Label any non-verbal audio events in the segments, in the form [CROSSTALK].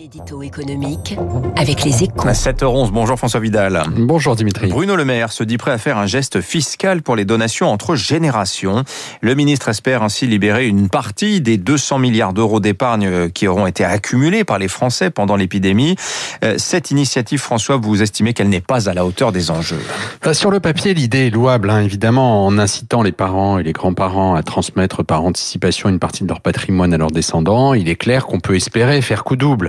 L'édito économique avec les échos. À 7h11, bonjour François Vidal. Bonjour Dimitri. Bruno Le Maire se dit prêt à faire un geste fiscal pour les donations entre générations. Le ministre espère ainsi libérer une partie des 200 milliards d'euros d'épargne qui auront été accumulés par les Français pendant l'épidémie. Euh, cette initiative, François, vous estimez qu'elle n'est pas à la hauteur des enjeux bah, Sur le papier, l'idée est louable, hein, évidemment, en incitant les parents et les grands-parents à transmettre par anticipation une partie de leur patrimoine à leurs descendants. Il est clair qu'on peut espérer faire coup double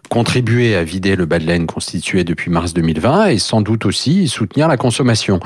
contribuer à vider le bas de laine constitué depuis mars 2020 et sans doute aussi soutenir la consommation.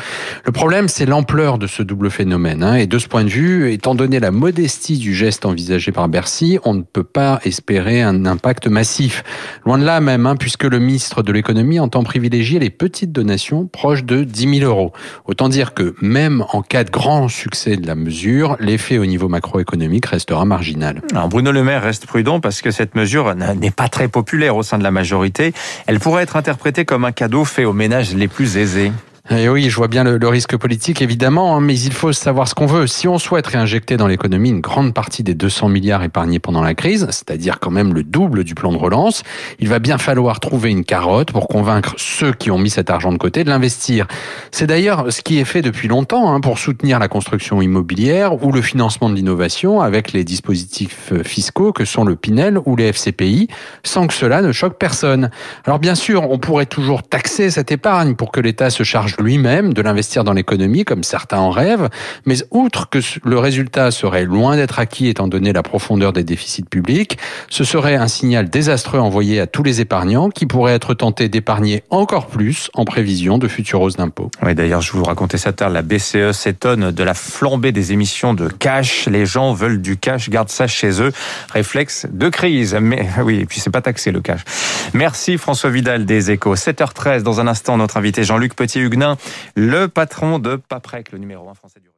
Le problème, c'est l'ampleur de ce double phénomène. Hein, et de ce point de vue, étant donné la modestie du geste envisagé par Bercy, on ne peut pas espérer un impact massif. Loin de là même, hein, puisque le ministre de l'économie entend privilégier les petites donations proches de 10 000 euros. Autant dire que même en cas de grand succès de la mesure, l'effet au niveau macroéconomique restera marginal. Alors Bruno Le Maire reste prudent parce que cette mesure n'est pas très populaire au sein de la majorité, elle pourrait être interprétée comme un cadeau fait aux ménages les plus aisés. Et eh oui, je vois bien le, risque politique, évidemment, hein, mais il faut savoir ce qu'on veut. Si on souhaite réinjecter dans l'économie une grande partie des 200 milliards épargnés pendant la crise, c'est-à-dire quand même le double du plan de relance, il va bien falloir trouver une carotte pour convaincre ceux qui ont mis cet argent de côté de l'investir. C'est d'ailleurs ce qui est fait depuis longtemps hein, pour soutenir la construction immobilière ou le financement de l'innovation avec les dispositifs fiscaux que sont le Pinel ou les FCPI, sans que cela ne choque personne. Alors bien sûr, on pourrait toujours taxer cette épargne pour que l'État se charge lui-même de l'investir dans l'économie, comme certains en rêvent, mais outre que le résultat serait loin d'être acquis étant donné la profondeur des déficits publics, ce serait un signal désastreux envoyé à tous les épargnants qui pourraient être tentés d'épargner encore plus en prévision de futures hausses d'impôts. Oui, d'ailleurs, je vous racontais ça tard, la BCE s'étonne de la flambée des émissions de cash. Les gens veulent du cash, gardent ça chez eux. Réflexe de crise. Mais [LAUGHS] oui, et puis c'est pas taxé le cash. Merci François Vidal des Échos. 7h13, dans un instant, notre invité Jean-Luc Petit-Huguenin le patron de Paprec, le numéro 1 français du